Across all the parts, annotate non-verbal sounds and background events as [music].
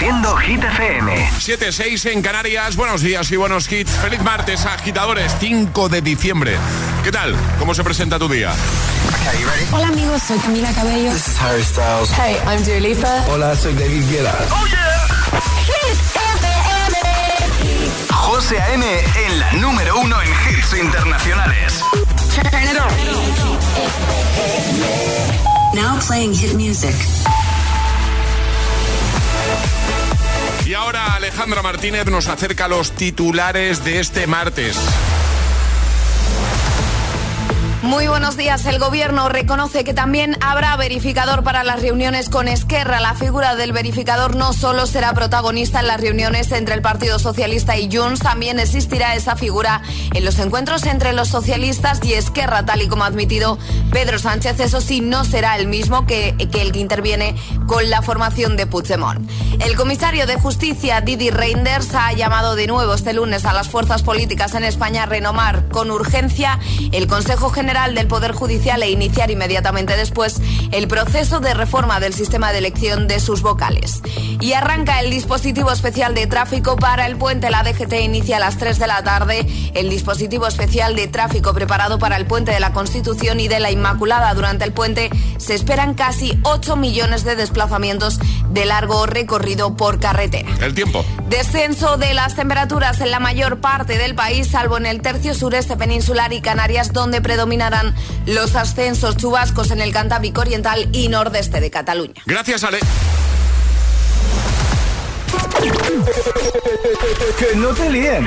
Reproduciendo Hit FM. 7-6 en Canarias. Buenos días y buenos hits. Feliz martes, agitadores. 5 de diciembre. ¿Qué tal? ¿Cómo se presenta tu día? Hola amigos, soy Camila Cabello. This is Harry Styles. Hey, I'm Dua Lipa. Hola, soy David Guetta. ¡Oh, yeah! José A.M. en la número uno en hits internacionales. Now playing hit music. Y ahora Alejandra Martínez nos acerca los titulares de este martes. Muy buenos días. El gobierno reconoce que también habrá verificador para las reuniones con Esquerra. La figura del verificador no solo será protagonista en las reuniones entre el Partido Socialista y Junts, también existirá esa figura en los encuentros entre los socialistas y Esquerra, tal y como ha admitido Pedro Sánchez. Eso sí, no será el mismo que, el que interviene con la formación de Puigdemont. El comisario de Justicia, Didi Reinders, ha llamado de nuevo este lunes a las fuerzas políticas en España a renomar con urgencia el Consejo General del Poder Judicial e iniciar inmediatamente después el proceso de reforma del sistema de elección de sus vocales. Y arranca el dispositivo especial de tráfico para el puente. La DGT inicia a las 3 de la tarde el dispositivo especial de tráfico preparado para el puente de la Constitución y de la Inmaculada. Durante el puente se esperan casi 8 millones de desplazamientos de largo recorrido por carretera. El tiempo. Descenso de las temperaturas en la mayor parte del país, salvo en el tercio sureste peninsular y Canarias, donde predomina los ascensos chubascos en el Cantábrico Oriental y nordeste de Cataluña. Gracias, Ale. que no te líen.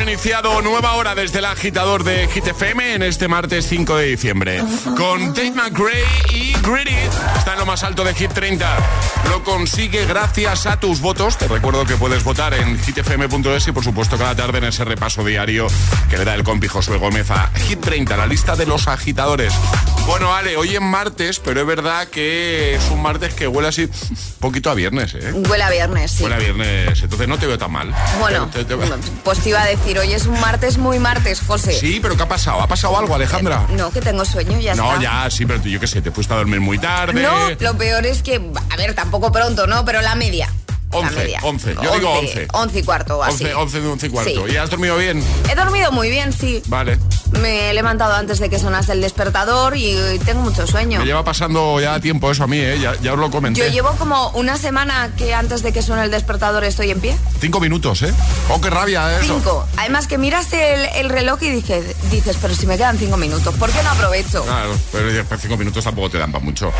hemos iniciado nueva hora desde el agitador de Hit FM en este martes 5 de diciembre. Con Dave McRae y Gritty. Está en lo más alto de Hit 30. Lo consigue gracias a tus votos. Te recuerdo que puedes votar en hitfm.es y por supuesto cada tarde en ese repaso diario que le da el compi Josué Gómez a Hit 30, la lista de los agitadores. Bueno, Ale, hoy es martes, pero es verdad que es un martes que huele así un poquito a viernes, ¿eh? Huele a viernes, sí. Huele a viernes, entonces no te veo tan mal. Bueno, Te- te- pues te iba a decir, hoy es un martes muy martes, José. Sí, pero ¿qué ha pasado? ¿Ha pasado algo, Alejandra? No, que tengo sueño, ya No, está. ya, sí, pero tú, yo qué sé, te fuiste a dormir muy tarde. No, lo peor es que, a ver, tampoco pronto, ¿no? Pero la media. La 11, media. 11, yo digo 11. 11 y cuarto o así. 11, 11, 11 y cuarto. Sí. ¿Y has dormido bien? He dormido muy bien, sí. Vale. Me he levantado antes de que sonase el despertador y tengo mucho sueño. Me lleva pasando ya tiempo eso a mí, ¿eh? ya, os lo comenté. Yo llevo como una semana que antes de que suene el despertador estoy en pie. Cinco minutos, ¿eh? Oh, qué rabia eso. Cinco. Además que miras el, reloj y dices, dices, pero si me quedan cinco minutos, ¿por qué no aprovecho? Claro, pero cinco minutos tampoco te dan para mucho. Eh,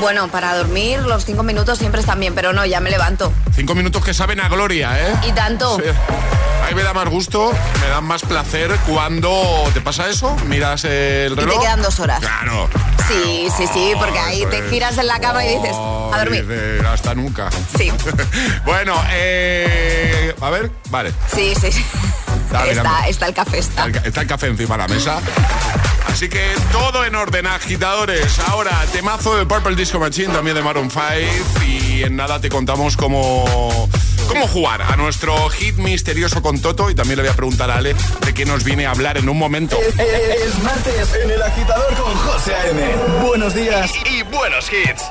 bueno, para dormir los cinco minutos siempre están bien, pero no, ya me levanto. Cinco minutos que saben a gloria, ¿eh? Y tanto. Sí. A mí me da más gusto, me da más placer cuando te pasa eso, miras el reloj. Y te quedan dos horas. Claro. Sí, sí, sí, porque ahí te giras en la cama y dices, a dormir. hasta nunca. Sí. [laughs] bueno, eh, a ver, vale. Sí, sí. Está, está, el café, está. Está el, café encima de la mesa. Así que todo en orden, agitadores. Ahora, temazo de Purple Disco Machine, también de Maroon 5. Y en nada te contamos cómo cómo jugar a nuestro hit misterioso con Toto y también le voy a preguntar a Ale de qué nos viene a hablar en un momento. Es, martes en el agitador con José A.M. Buenos días y, buenos hits.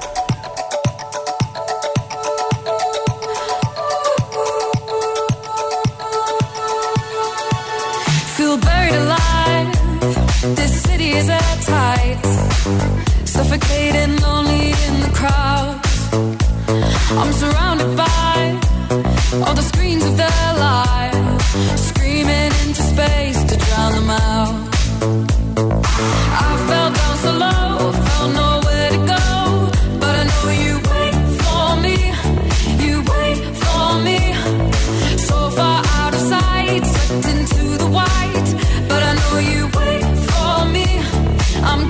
Buried alive. This city is at tight. Suffocating lonely in the crowd. I'm surrounded by all the screens of their lives, screaming into space to drown them out. I fell down so low, found nowhere to go, but I know you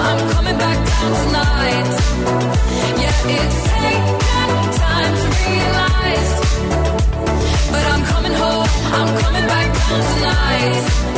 I'm coming back down tonight. Yeah, it's taken time to realize. But I'm coming home, I'm coming back down tonight.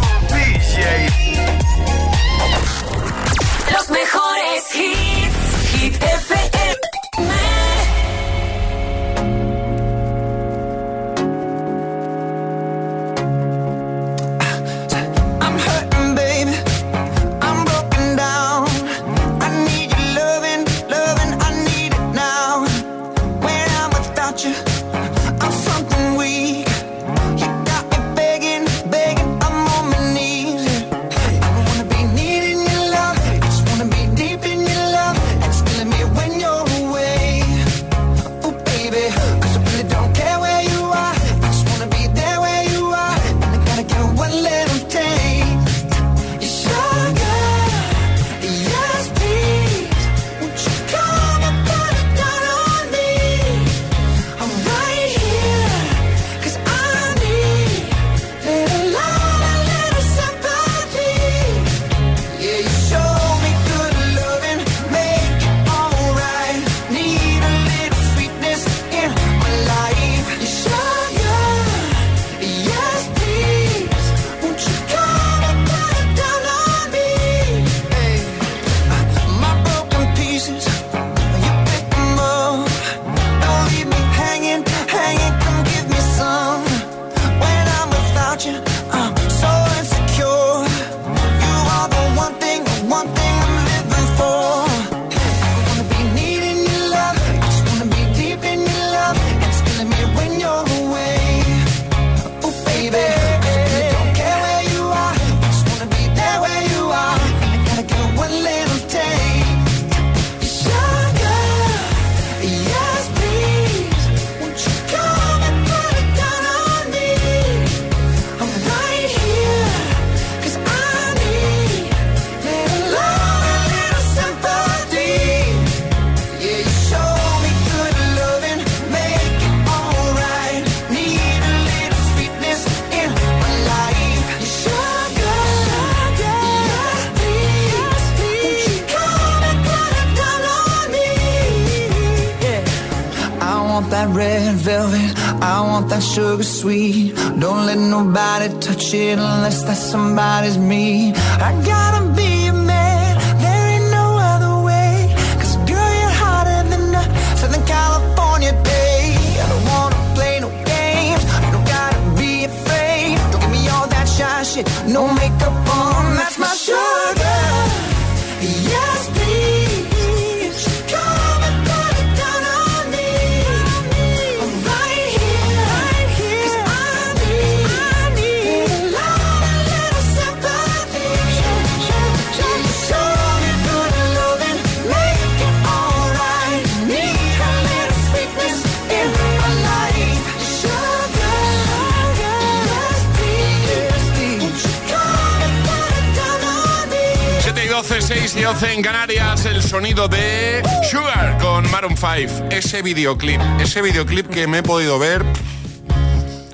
12, 6 y 12 en Canarias, el sonido de Sugar con Maroon 5. Ese videoclip, ese videoclip que me he podido ver,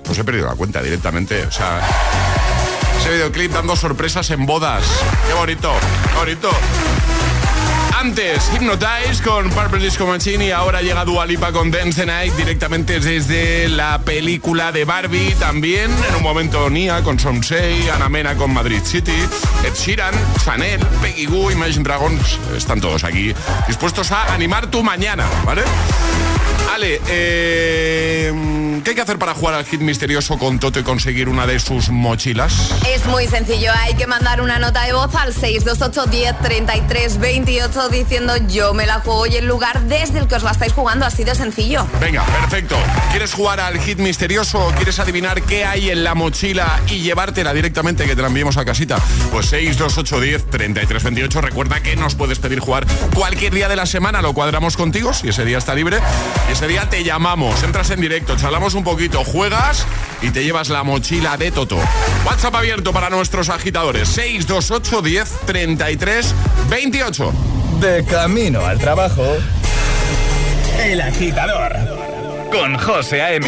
pues he perdido la cuenta directamente. O sea, ese videoclip dando sorpresas en bodas. Qué bonito, bonito. Antes, Hypnotize con Purple Disco Machine y ahora llega Dua Lipa con Dance Night directamente desde la película de Barbie. También en un momento Nia con Somsei, Ana Mena con Madrid City, Ed Sheeran, Chanel, Peggy Goo, Imagine Dragons. Están todos aquí dispuestos a animar tu mañana, ¿vale? Ale, eh, ¿qué hay que hacer para jugar al hit misterioso con Toto y conseguir una de sus mochilas? Es muy sencillo, hay que mandar una nota de voz al 628 10 33 28 diciendo yo me la juego y el lugar desde el que os la estáis jugando, así de sencillo. Venga, perfecto. ¿Quieres jugar al hit misterioso o quieres adivinar qué hay en la mochila y llevártela directamente que te la enviemos a casita? Pues 628 10 33 28. Recuerda que nos puedes pedir jugar cualquier día de la semana, lo cuadramos contigo si ese día está libre. Y ese día te llamamos, entras en directo, charlamos un poquito, juegas y te llevas la mochila de Toto. WhatsApp abierto para nuestros agitadores 628 10 33 28. De camino al trabajo. El agitador. Con José A.M.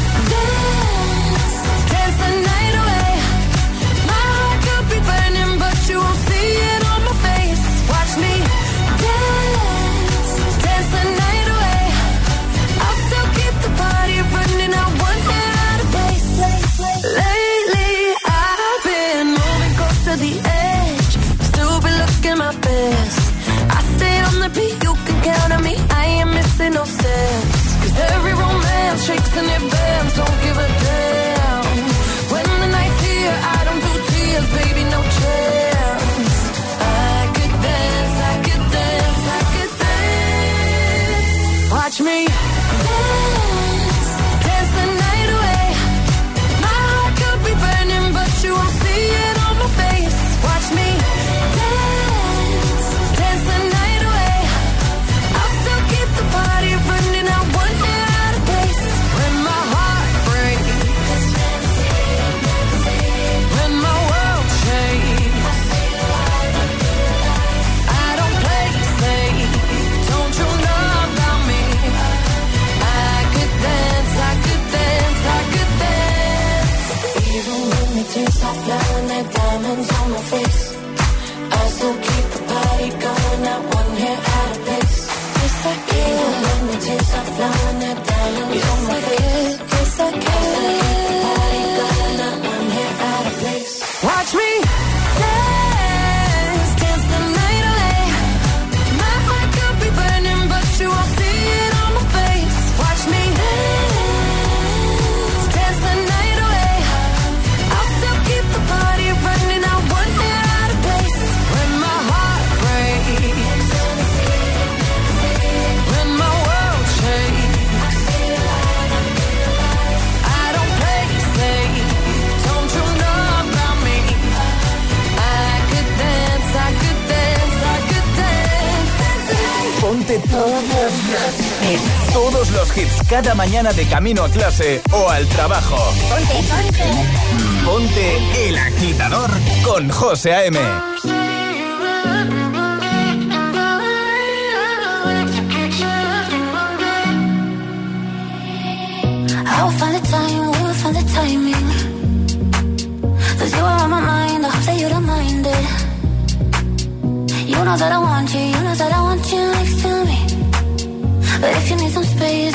tricks and it diamonds on my face. Todos los hits cada mañana de camino a clase o al trabajo. Ponte, ponte. Ponte el agitador con José A.M. I'll find the time, we'll find the timing. Cause you are on my mind, I hope that you don't mind it. You know that I want you, you know that I want you next to. But if you need some space,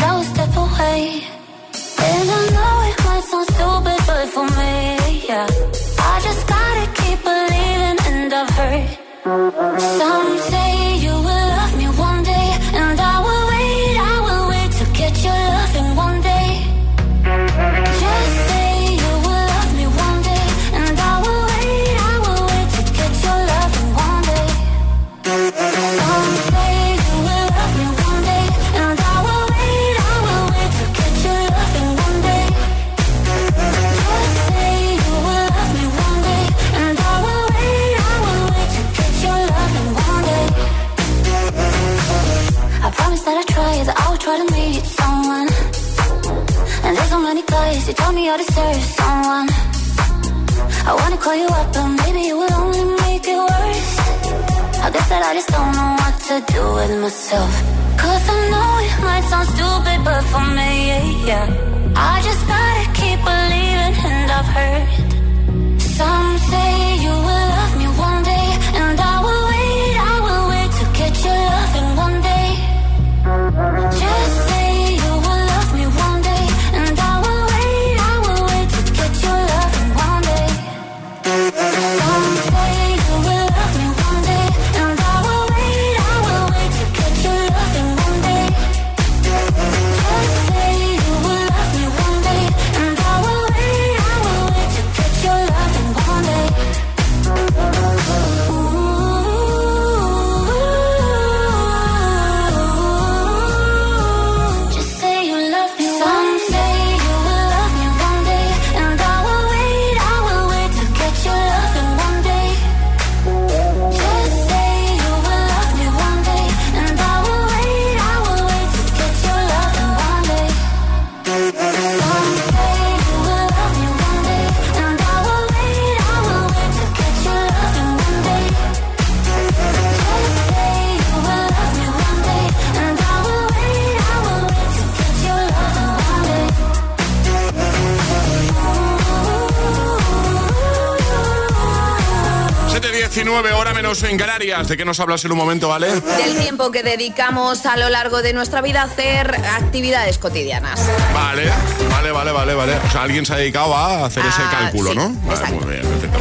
7.19 hora menos en Canarias. ¿De qué nos hablas en un momento, vale? Del tiempo que dedicamos a lo largo de nuestra vida a hacer actividades cotidianas. Vale, vale, vale, vale, vale. O sea, alguien se ha dedicado a hacer ese Ah, cálculo, sí, ¿no? Vale, muy bien, perfecto.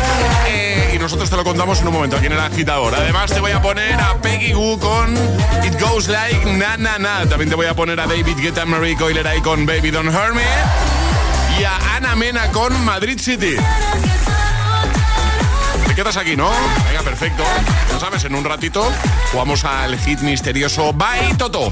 Eh, y nosotros te lo contamos en un momento aquí en el agitador. Además, te voy a poner a Peggy Goo con It Goes Like Na Na Na. También te voy a poner a David Guetta, Marie Coileray con Baby Don't Hurt Me. Y a Ana Mena con Madrid City. Quedas aquí, ¿no? Venga, perfecto. Ya sabes, en un ratito jugamos al hit misterioso Bye Toto.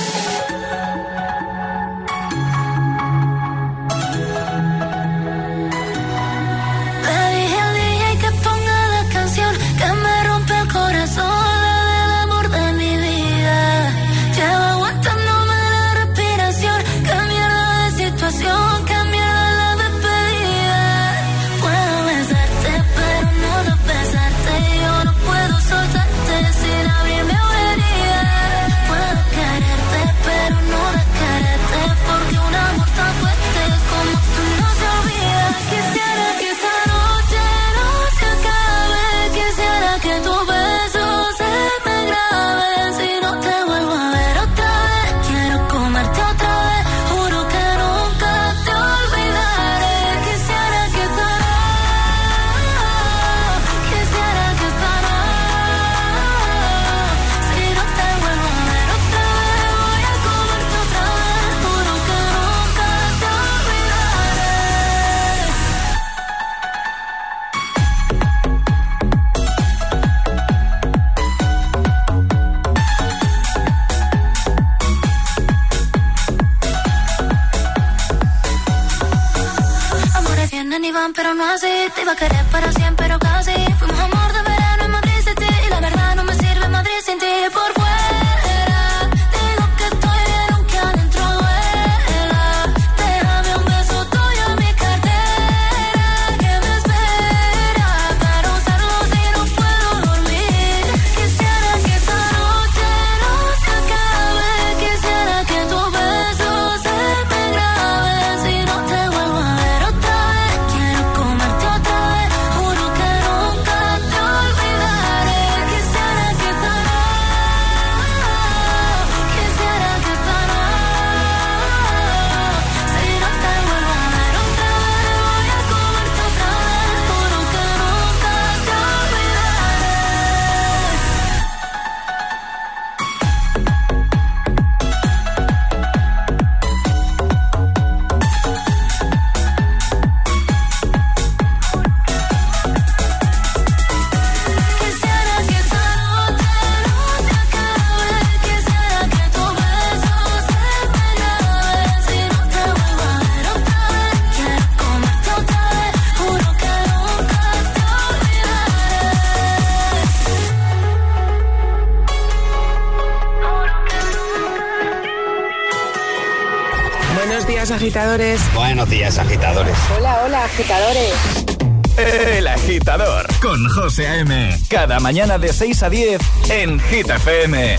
Mañana de 6 a 10 en Hit FM.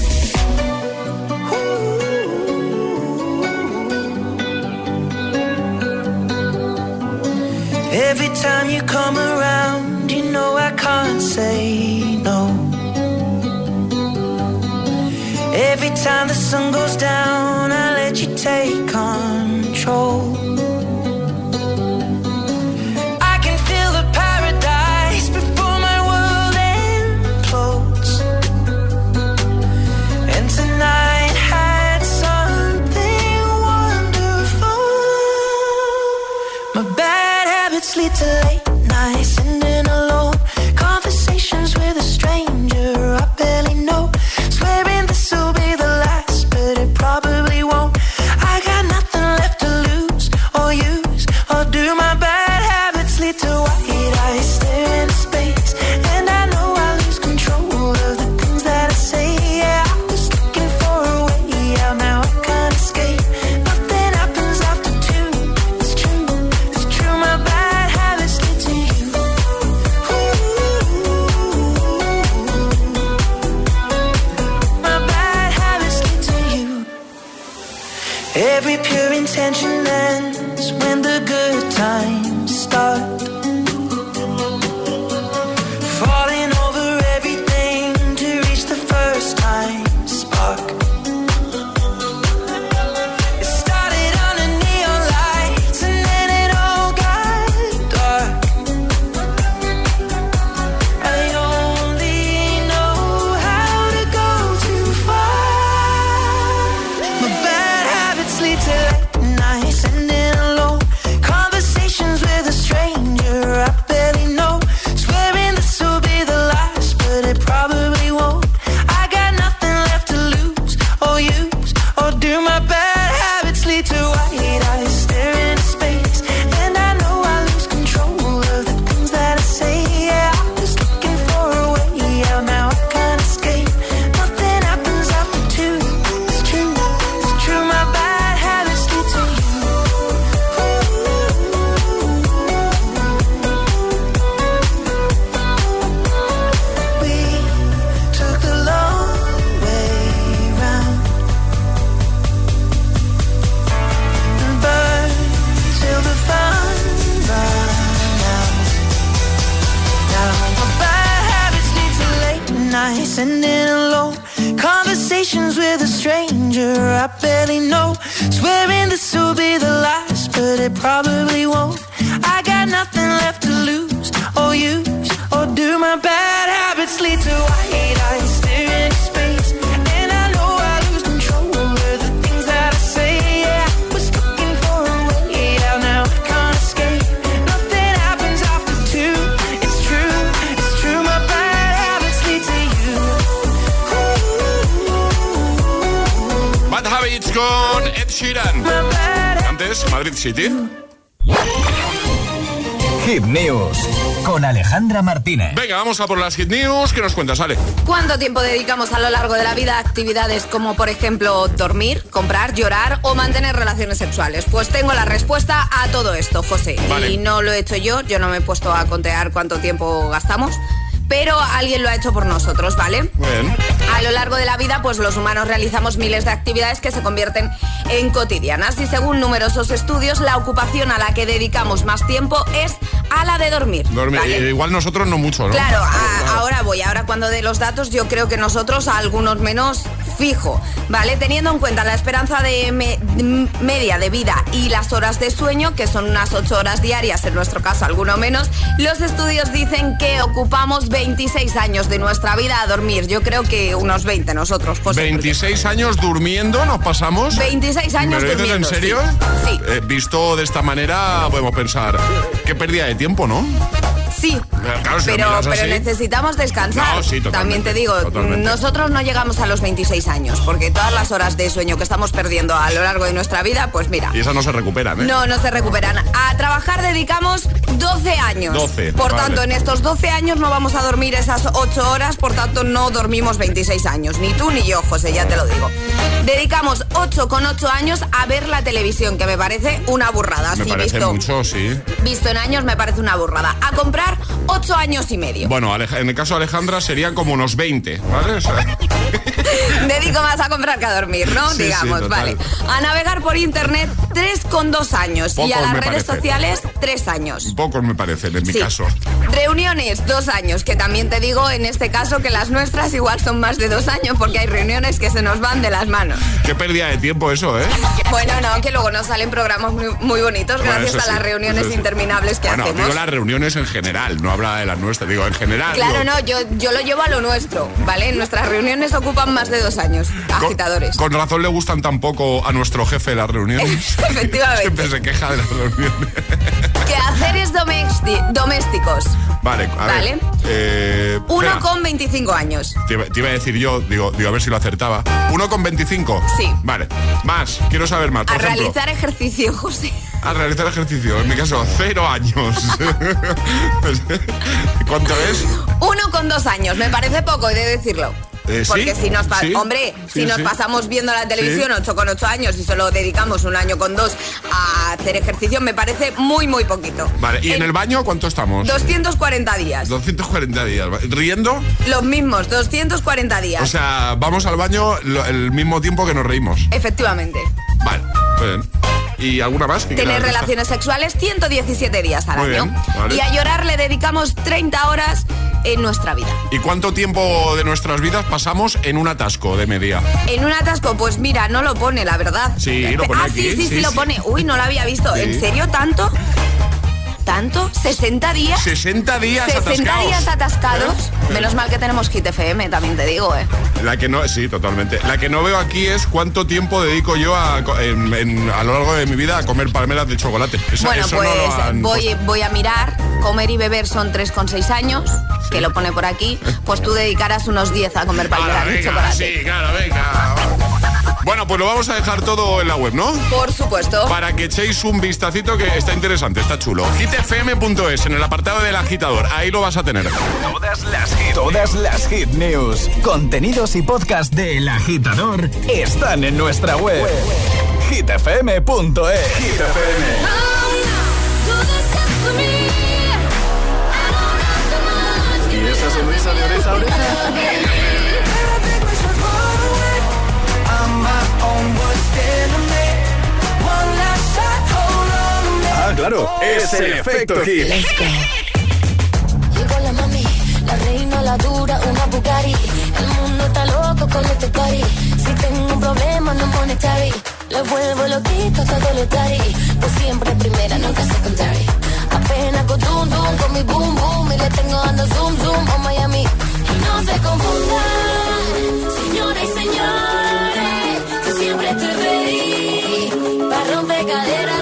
Every time you come around, you know I can't say no. Every time the sun goes down, I let you take control. Vamos a por las Hit News. ¿Qué nos cuentas, Ale? ¿Cuánto tiempo dedicamos a lo largo de la vida a actividades como, por ejemplo, dormir, comprar, llorar o mantener relaciones sexuales? Pues tengo la respuesta a todo esto, José. Vale. Y no lo he hecho yo, yo no me he puesto a contear cuánto tiempo gastamos, pero alguien lo ha hecho por nosotros, ¿vale? Bien. A lo largo de la vida, pues los humanos realizamos miles de actividades que se convierten en cotidianas y según numerosos estudios, la ocupación a la que dedicamos más tiempo es a la de dormir. Dormir. ¿vale? Eh, Igual nosotros no mucho, ¿no? Claro, a- ahora voy, ahora cuando dé los datos yo creo que nosotros a algunos menos fijo, ¿vale? Teniendo en cuenta la esperanza de me- media de vida y las horas de sueño, que son unas 8 horas diarias, en nuestro caso alguno menos, los estudios dicen que ocupamos 26 años de nuestra vida a dormir. Yo creo que unos 20 nosotros, José. porque- 26 años durmiendo nos pasamos. 26 años ¿Me lo durmiendo, en serio? sí. Sí. Eh, visto de esta manera, podemos pensar, qué pérdida de tiempo, ¿no? Sí, Claro, si lo pero, necesitamos descansar. No, sí, totalmente, También te digo, totalmente. nosotros no llegamos a los 26 años, porque todas las horas de sueño que estamos perdiendo a lo largo de nuestra vida, pues mira. Y esas no se recuperan, ¿eh? No, no se recuperan. A trabajar dedicamos 12 años. 12, Por vale. tanto, en estos 12 años no vamos a dormir esas 8 horas, por tanto no dormimos 26 años. Ni tú ni yo, José, ya te lo digo. Dedicamos 8 con 8 años a ver la televisión, que me parece una burrada. Me Sí, parece visto, mucho, sí. visto en años me parece una burrada. A comprar 8 años y medio. Bueno, en el caso de Alejandra serían como unos 20, ¿vale? O sea, [laughs] Dedico más a comprar que a dormir, ¿no? Sí, Digamos, vale. A navegar por internet 3 con 2 años. y a las redes parece. sociales 3 años. pocos me parecen, en mi Sí. caso. Reuniones, dos años, que también te digo en este caso que las nuestras igual son más de dos años porque hay reuniones que se nos van de las manos. Qué pérdida de tiempo eso, ¿eh? Bueno, no, que luego nos salen programas muy, muy bonitos Bueno, gracias a las reuniones interminables que bueno, hacemos. digo las reuniones en general, no habla de las nuestras, digo en general. Claro, digo, no, yo, yo lo llevo a lo nuestro, ¿vale? Nuestras reuniones ocupan más de dos años, agitadores. Con, razón le gustan tan poco a nuestro jefe las reuniones. [laughs] Efectivamente. Siempre se queja de las reuniones. [laughs] Quehaceres domésticos. Vale, a Vale. eh, Uno con 25 años. Te, iba- te iba a decir yo, digo, digo, a ver si lo acertaba. ¿Uno con 25? Sí. Vale. Más, quiero saber más. Por A ejemplo, realizar ejercicio, [laughs] José. a realizar ejercicio. En mi caso, cero años. [laughs] ¿Cuánto es? Uno con dos años, me parece poco, he de decirlo. Eh, ¿sí? Porque si nos ¿Sí? hombre, Sí, si nos sí. pasamos viendo la televisión Sí. 8 con 8 años y solo dedicamos un año con dos a hacer ejercicio, me parece muy, muy poquito. Vale, ¿y en el baño cuánto estamos? 240 días. 240 días. ¿Riendo? Los mismos, 240 días. O sea, vamos al baño lo- el mismo tiempo que nos reímos. Efectivamente. Vale, muy bien. ¿Y alguna más? Tener relaciones sexuales 117 días al Muy año. bien, vale. Y a llorar le dedicamos 30 horas en nuestra vida. ¿Y cuánto tiempo de nuestras vidas pasamos en un atasco de media? En un atasco, pues mira, no lo pone, la verdad. Sí, lo pone ah, aquí, sí, sí, sí, sí, lo pone. Uy, no lo había visto. ¿En serio tanto? ¿Tanto? ¿60 días? 60 días 60 atascados. días atascados. ¿Eh? Menos mal que tenemos Hit FM, también te digo, ¿eh? La que no, sí, totalmente. La que no veo aquí es cuánto tiempo dedico yo a, co- en- en- a lo largo de mi vida a comer palmeras de chocolate. Esa- Bueno, eso pues no han voy, voy a mirar. Comer y beber son 3,6 años, que lo pone por aquí. Pues tú dedicarás unos 10 a comer palmeras de chocolate. sí, claro, venga. Bueno, pues lo vamos a dejar todo en la web, ¿no? Por supuesto. Para que echéis un vistacito que está interesante, está chulo. hitfm.es en el apartado del agitador. Ahí lo vas a tener. Todas las hit, todas las hit news, contenidos y podcast del agitador están en nuestra web. hitfm.es. Hit FM. Y esa sonrisa de oreja a oreja. [laughs] Ah, claro, es el efecto hit. Llegó la mami, la reina, la dura, una Bugatti. El mundo está loco con este party. Si tengo un problema, no monetary. Le vuelvo loquito todo lo tari. Pues siempre primera, nunca secondary. Apenas con dum dum, con mi boom boom. Y le tengo dando zoom zoom a Miami. Y no se confundan, señoras y señores. Yo siempre estoy ready. Para romper caderas,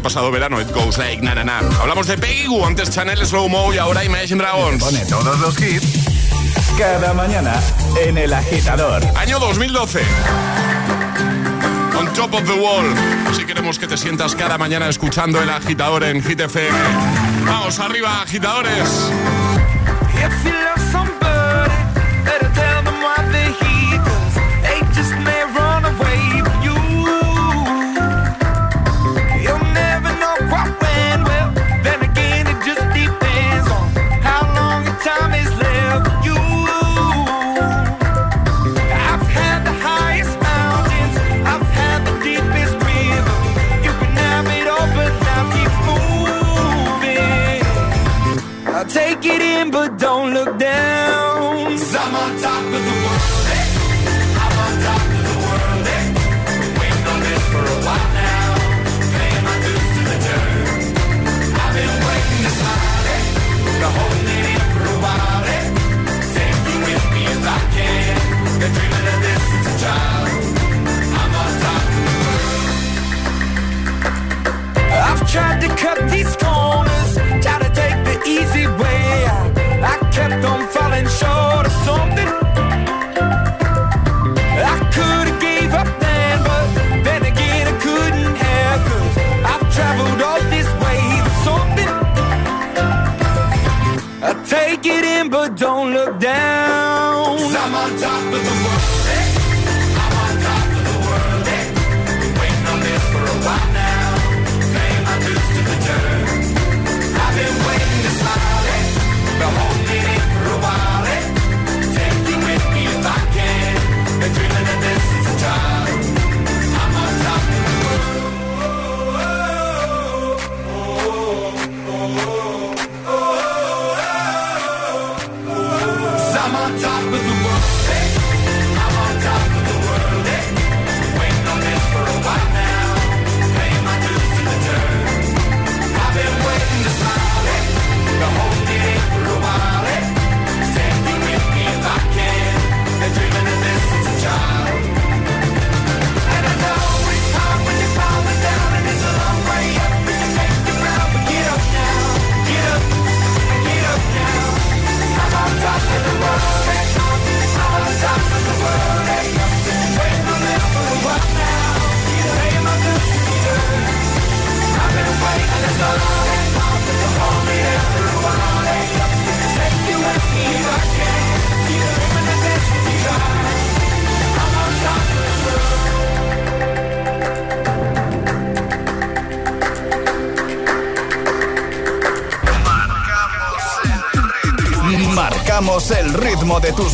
Este pasado verano, It Goes Like Na Na Na. Hablamos de Peggy antes Chanel Slow Mo y ahora Imagine Dragons. Pone todos los hits cada mañana en El Agitador. Año 2012. On Top of the Wall. Si queremos que te sientas cada mañana escuchando El Agitador en GTFM. Vamos arriba, agitadores. tried to cut these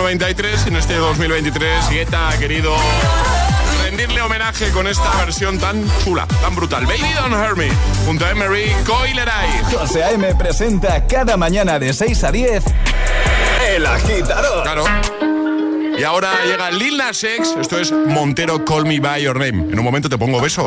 1993 en este 2023 Guetta ha querido rendirle homenaje con esta versión tan chula, tan brutal. Baby Don't Hurt Me, junto a Emery Coileray. José A.M. presenta cada mañana de 6 a 10 El Agitador. Claro. Y ahora llega Lil Nas X, esto es Montero Call Me By Your Name. En un momento te pongo beso.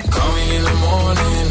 In the morning,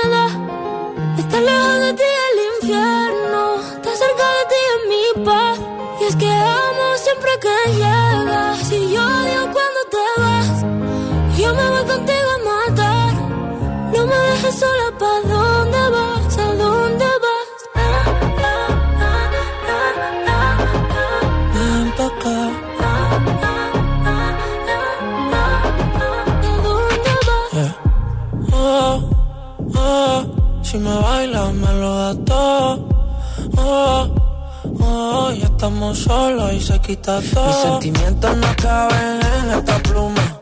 sola, ¿pa' dónde vas? ¿A dónde vas? ¿A dónde vas? Oh, oh, si me bailas me lo das todo. Oh, oh, ya estamos solos y se quita todo. Mis sentimientos no caben en esta pluma.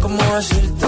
¿cómo decirte?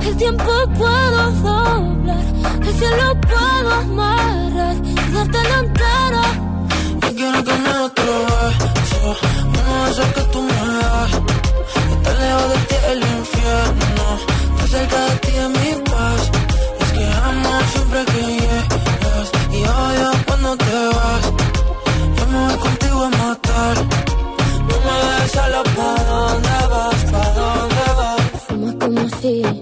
el tiempo puedo doblar, el cielo puedo amarrar y darte la entera. No quiero que nada te beso, no eso que tú me das. Estar lejos de ti el infierno, estar cerca de ti es mi paz. Es que amo siempre que llegas y odio cuando te vas. Yo me voy contigo a matar, no me dejes sola, ¿pa' dónde vas? ¿Pa' dónde vas? Fuma como si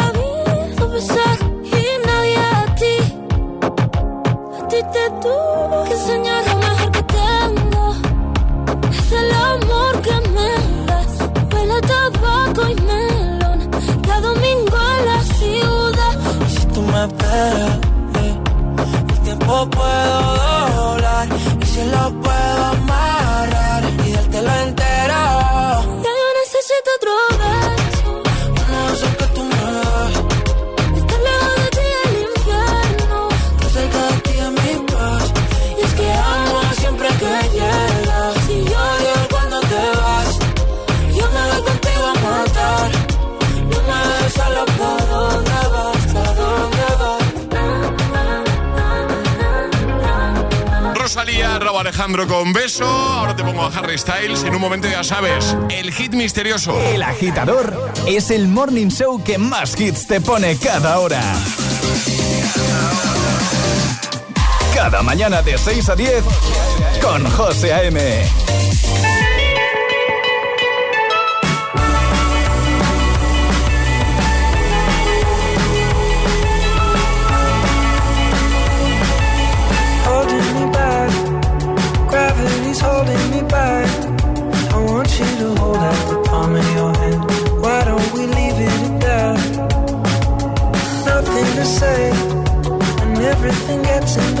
Styles. En un momento ya sabes, el hit misterioso. El agitador es el morning show que más hits te pone cada hora. Cada mañana de 6 a 10 con José A.M. everything gets in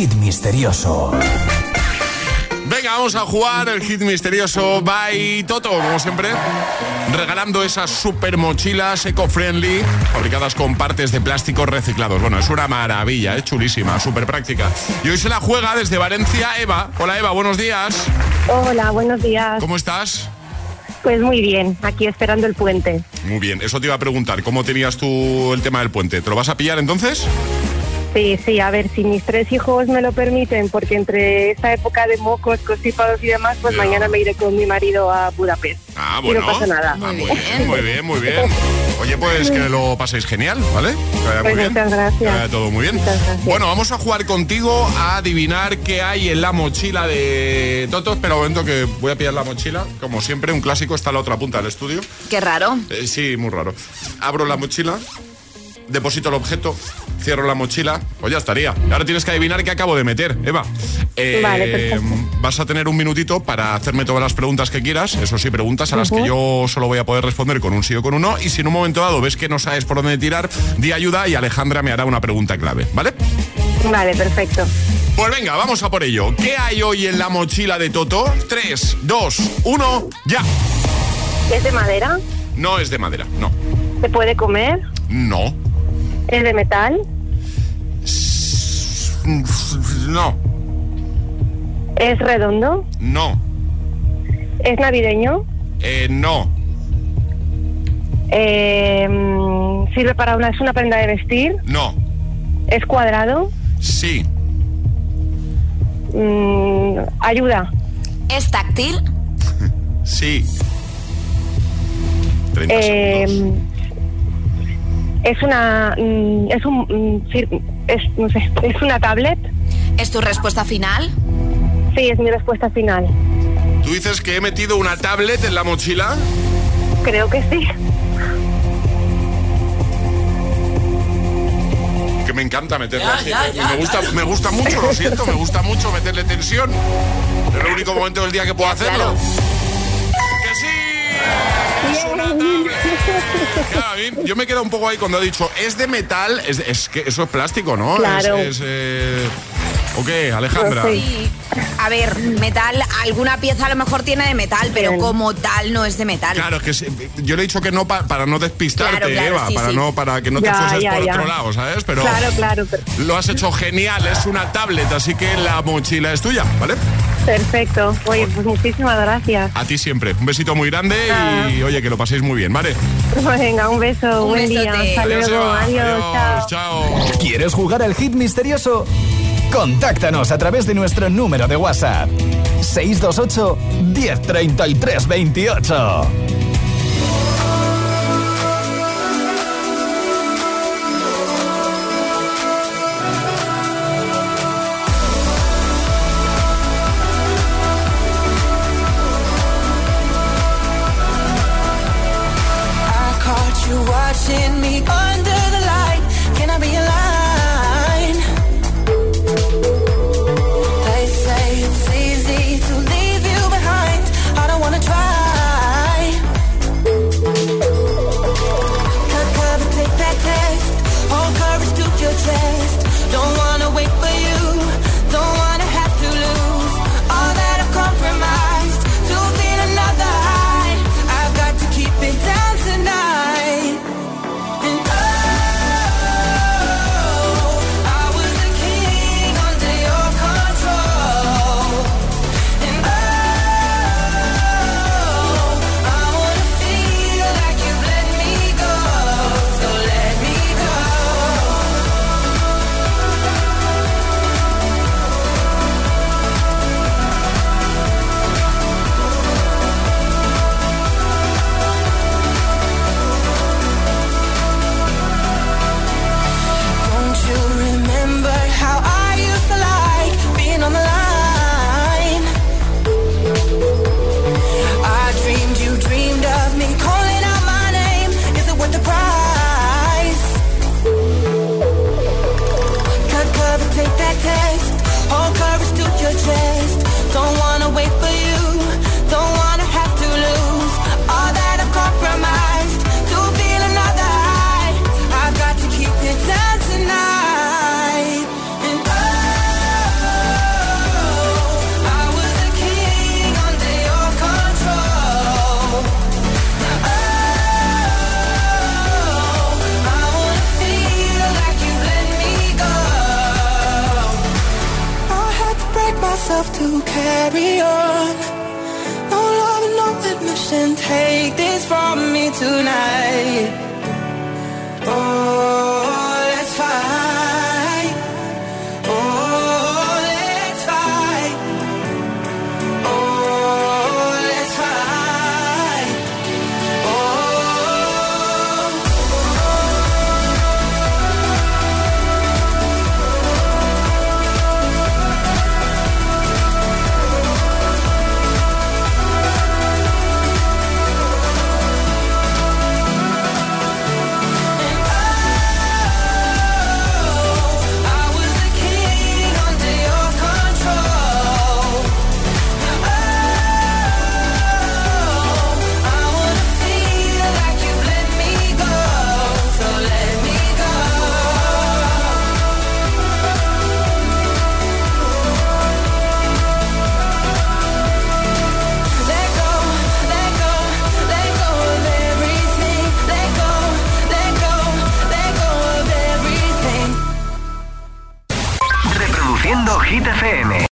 Hit misterioso. Venga, vamos a jugar el hit misterioso by Toto, como siempre, regalando esas super mochilas eco-friendly fabricadas con partes de plástico reciclados. Bueno, es una maravilla, es chulísima, súper práctica. Y hoy se la juega desde Valencia Eva. Hola Eva, buenos días. Hola, buenos días. ¿Cómo estás? Pues muy bien, aquí esperando el puente. Muy bien, eso te iba a preguntar, ¿cómo tenías tú el tema del puente? ¿Te lo vas a pillar entonces? Sí, sí, a ver, si mis tres hijos me lo permiten, porque entre esa época de mocos, constipados y demás, pues mañana me iré con mi marido a Budapest. Ah, bueno. Y no pasa nada. Ah, muy bien, muy bien, muy bien. Oye, pues que lo paséis genial, ¿vale? Que vaya Pues muy bien. muchas gracias. Que vaya todo muy bien. Muchas gracias. Bueno, vamos a jugar contigo a adivinar qué hay en la mochila de Toto. Espera un momento que voy a pillar la mochila. Como siempre, un clásico está a la otra punta del estudio. Qué raro. Eh, sí, muy raro. Abro la mochila, deposito el objeto, cierro la mochila, pues ya estaría. Ahora tienes que adivinar qué acabo de meter, Eva. Eh, Vale, vas a tener un minutito para hacerme todas las preguntas que quieras. Eso sí, preguntas a las que yo solo voy a poder responder con un sí o con un no. Y si en un momento dado ves que no sabes por dónde tirar, di ayuda y Alejandra me hará una pregunta clave, ¿vale? Vale, perfecto. Pues venga, vamos a por ello. ¿Qué hay hoy en la mochila de Toto? 3, 2, 1, ya. ¿Es de madera? No es de madera, no. ¿Se puede comer? No. ¿Es de metal? No. ¿Es redondo? No. ¿Es navideño? Eh, no. Eh, ¿Sirve para una... ¿Es una prenda de vestir? No. ¿Es cuadrado? Sí. Mm, ¿Ayuda? ¿Es táctil? [laughs] Sí. 30 Eh, segundos. ¿Es una... mm, ¿Es un... mm, es, no sé, ¿Es una tablet? ¿Es tu respuesta final? Sí, es mi respuesta final. ¿Tú dices que he metido una tablet en la mochila? Creo que sí. Que me encanta meterle así. me, gusta, me gusta mucho, lo siento, me gusta mucho meterle tensión. Es el único momento del día que puedo hacerlo. ¡Que sí! Claro, a mí- yo me he quedado un poco ahí cuando ha dicho, es de metal, es, es que eso es plástico, ¿no? Claro. Es, es, eh, ¿O qué, Alejandra? Pues Sí. A ver, metal, alguna pieza a lo mejor tiene de metal, pero como tal no es de metal. Claro, es que sí, yo le he dicho que no pa- para no despistarte, Claro, claro, Eva, sí, para sí. no para que no te fueses ya, por ya. otro lado, ¿sabes? Pero Claro, claro. per- lo has hecho genial, es una tablet, así que la mochila es tuya, ¿vale? Perfecto. Oye, pues muchísimas gracias. A ti siempre. Un besito muy grande y oye, que lo paséis muy bien, ¿vale? Venga, un beso, Un buen besote. día. Hasta Adiós, luego. Eva. Adiós, chao. chao. ¿Quieres jugar al hit misterioso? Contáctanos a través de nuestro número de WhatsApp. 628 1033 28. Carry on. No love, no admission. Take this from me tonight.